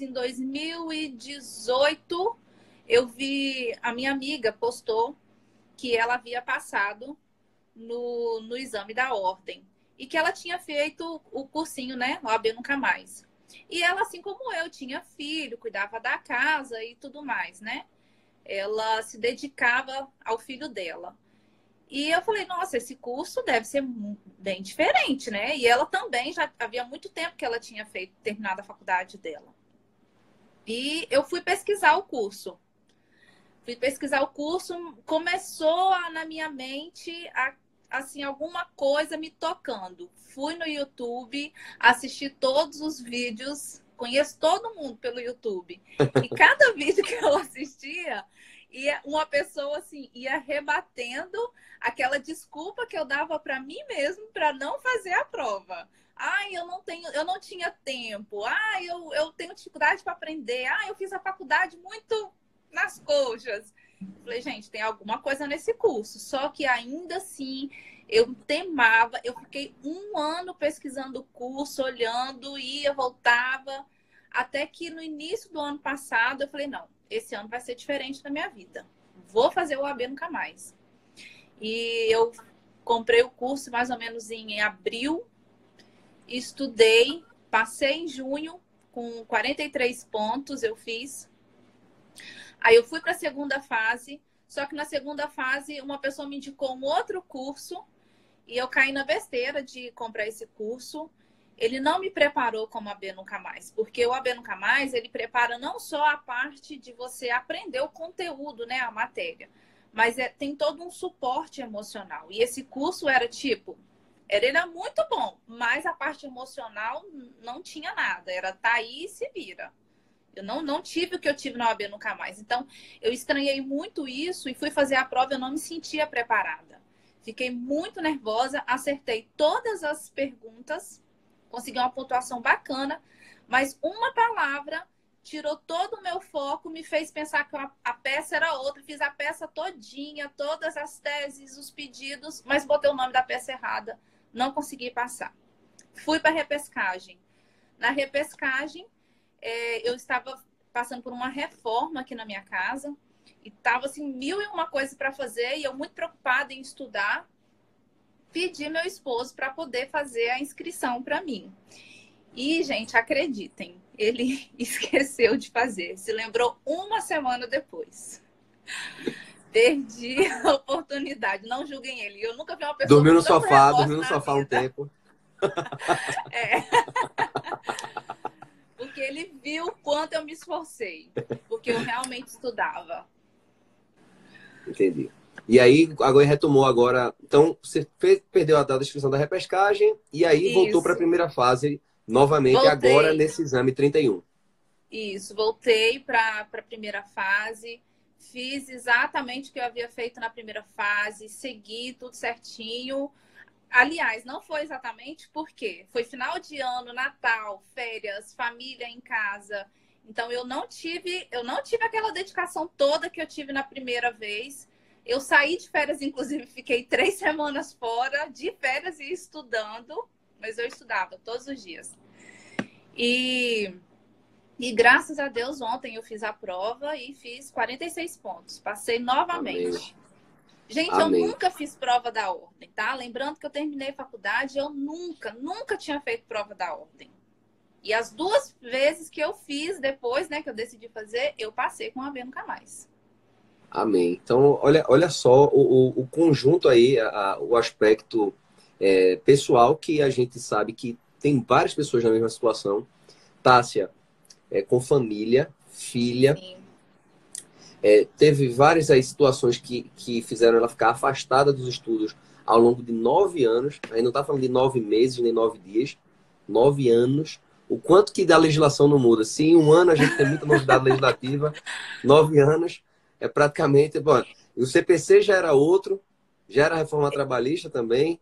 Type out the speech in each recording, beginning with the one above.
em 2018, eu vi a minha amiga postou que ela havia passado no, no exame da ordem e que ela tinha feito o cursinho, né? O AB Nunca Mais. E ela, assim como eu, tinha filho, cuidava da casa e tudo mais, né? Ela se dedicava ao filho dela. E eu falei, nossa, esse curso deve ser bem diferente, né? E ela também já havia muito tempo que ela tinha feito, terminado a faculdade dela. E eu fui pesquisar o curso. Fui pesquisar o curso, começou a, na minha mente a, assim alguma coisa me tocando. Fui no YouTube, assisti todos os vídeos, conheço todo mundo pelo YouTube. E cada vídeo que eu assistia, ia uma pessoa assim ia rebatendo aquela desculpa que eu dava para mim mesmo para não fazer a prova. Ai, eu não tenho, eu não tinha tempo. Ai, eu, eu tenho dificuldade para aprender. Ai, eu fiz a faculdade muito nas coxas. Falei, gente, tem alguma coisa nesse curso. Só que ainda assim eu temava. Eu fiquei um ano pesquisando o curso, olhando, ia, voltava. Até que no início do ano passado eu falei, não, esse ano vai ser diferente na minha vida. Vou fazer o AB nunca mais. E eu comprei o curso mais ou menos em abril, estudei, passei em junho com 43 pontos, eu fiz. Aí eu fui para a segunda fase, só que na segunda fase uma pessoa me indicou um outro curso e eu caí na besteira de comprar esse curso. Ele não me preparou como AB Nunca Mais, porque o AB Nunca Mais, ele prepara não só a parte de você aprender o conteúdo, né, a matéria, mas é, tem todo um suporte emocional. E esse curso era tipo, era, era muito bom, mas a parte emocional não tinha nada. Era tá aí e se vira. Eu não, não tive o que eu tive na OAB nunca mais. Então, eu estranhei muito isso e fui fazer a prova, eu não me sentia preparada. Fiquei muito nervosa, acertei todas as perguntas, consegui uma pontuação bacana, mas uma palavra tirou todo o meu foco, me fez pensar que a peça era outra, fiz a peça todinha, todas as teses, os pedidos, mas botei o nome da peça errada, não consegui passar. Fui para a repescagem. Na repescagem, é, eu estava passando por uma reforma aqui na minha casa e tava assim mil e uma coisas para fazer e eu muito preocupada em estudar, pedi meu esposo para poder fazer a inscrição para mim. E gente, acreditem, ele esqueceu de fazer. Se lembrou uma semana depois. Perdi a oportunidade. Não julguem ele. Eu nunca vi uma pessoa. Dormiu no sofá, dormiu no sofá vida. um tempo. é. Porque ele viu quanto eu me esforcei. Porque eu realmente estudava. Entendi. E aí, agora retomou agora. Então, você fez, perdeu a data da inscrição da repescagem e aí Isso. voltou para a primeira fase novamente voltei. agora nesse exame 31. Isso, voltei para a primeira fase, fiz exatamente o que eu havia feito na primeira fase, segui tudo certinho. Aliás, não foi exatamente porque foi final de ano, Natal, férias, família em casa. Então eu não tive, eu não tive aquela dedicação toda que eu tive na primeira vez. Eu saí de férias, inclusive, fiquei três semanas fora de férias e estudando mas eu estudava todos os dias. E, e graças a Deus, ontem eu fiz a prova e fiz 46 pontos. Passei novamente. Amém. Gente, Amém. eu nunca fiz prova da ordem, tá? Lembrando que eu terminei faculdade, eu nunca, nunca tinha feito prova da ordem. E as duas vezes que eu fiz depois, né, que eu decidi fazer, eu passei com a B nunca mais. Amém. Então, olha, olha só o, o, o conjunto aí, a, o aspecto é, pessoal que a gente sabe que tem várias pessoas na mesma situação. Tássia, é, com família, filha. É, teve várias aí, situações que, que fizeram ela ficar afastada dos estudos ao longo de nove anos. A gente não está falando de nove meses nem nove dias. Nove anos. O quanto que da legislação não muda? Se em um ano a gente tem muita novidade legislativa, nove anos é praticamente. Bom, o CPC já era outro, já era reforma trabalhista também.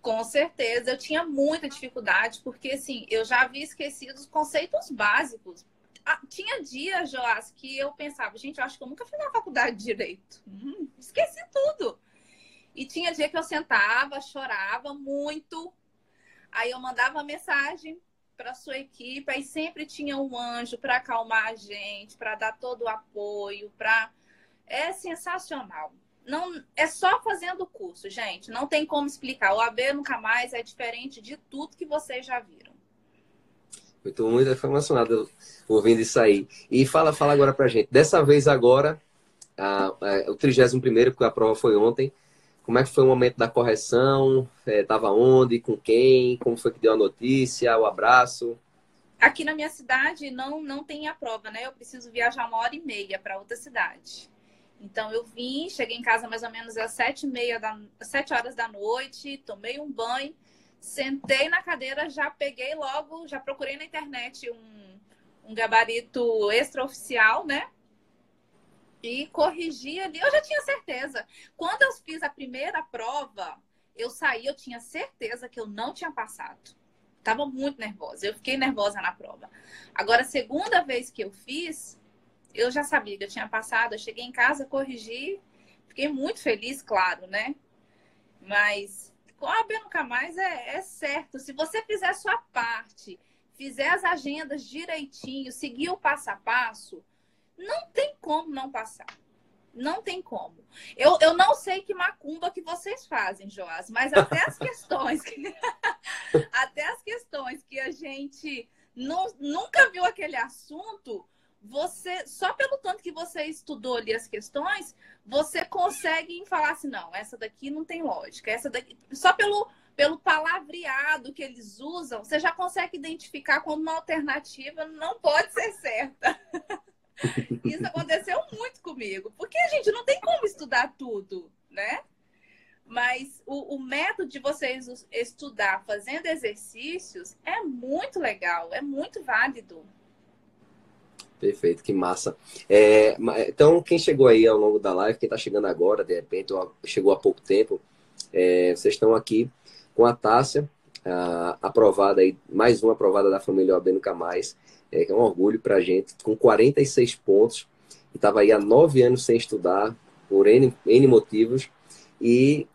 Com certeza, eu tinha muita dificuldade, porque assim, eu já havia esquecido os conceitos básicos. Ah, tinha dias, Joás, que eu pensava, gente, eu acho que eu nunca fiz na faculdade de direito. Hum, esqueci tudo. E tinha dia que eu sentava, chorava muito. Aí eu mandava mensagem para sua equipe, aí sempre tinha um anjo para acalmar a gente, para dar todo o apoio, para é sensacional. Não é só fazendo o curso, gente. Não tem como explicar. O AB nunca mais é diferente de tudo que vocês já viram. Eu estou muito emocionado ouvindo isso aí. E fala, fala agora pra gente. Dessa vez agora, a, a, o 31 porque a prova foi ontem. Como é que foi o momento da correção? Estava é, onde? Com quem? Como foi que deu a notícia? O abraço? Aqui na minha cidade não, não tem a prova, né? Eu preciso viajar uma hora e meia para outra cidade. Então eu vim, cheguei em casa mais ou menos às sete e meia da sete horas da noite, tomei um banho, sentei na cadeira, já peguei logo, já procurei na internet um, um gabarito extraoficial, né? E corrigi ali, eu já tinha certeza. Quando eu fiz a primeira prova, eu saí, eu tinha certeza que eu não tinha passado. Tava muito nervosa, eu fiquei nervosa na prova. Agora, a segunda vez que eu fiz, eu já sabia que eu tinha passado, eu cheguei em casa, corrigi, fiquei muito feliz, claro, né? Mas com a AB Nunca Mais é, é certo. Se você fizer a sua parte, fizer as agendas direitinho, seguir o passo a passo, não tem como não passar. Não tem como. Eu, eu não sei que macumba que vocês fazem, Joás, mas até as questões que, até as questões que a gente não, nunca viu aquele assunto, você, só pelo tanto que você estudou ali as questões, você consegue falar assim, não, essa daqui não tem lógica, essa daqui, só pelo, pelo palavreado que eles usam, você já consegue identificar quando uma alternativa não pode ser certa. Isso aconteceu muito comigo, porque a gente não tem como estudar tudo, né? Mas o, o, método de vocês estudar fazendo exercícios é muito legal, é muito válido. Perfeito, que massa. É, então, quem chegou aí ao longo da live, quem está chegando agora, de repente, ou chegou há pouco tempo, é, vocês estão aqui com a Tássia, a, aprovada aí, mais uma aprovada da família OAB Nunca Mais, é, que é um orgulho para a gente, com 46 pontos, estava aí há nove anos sem estudar, por N, N motivos, e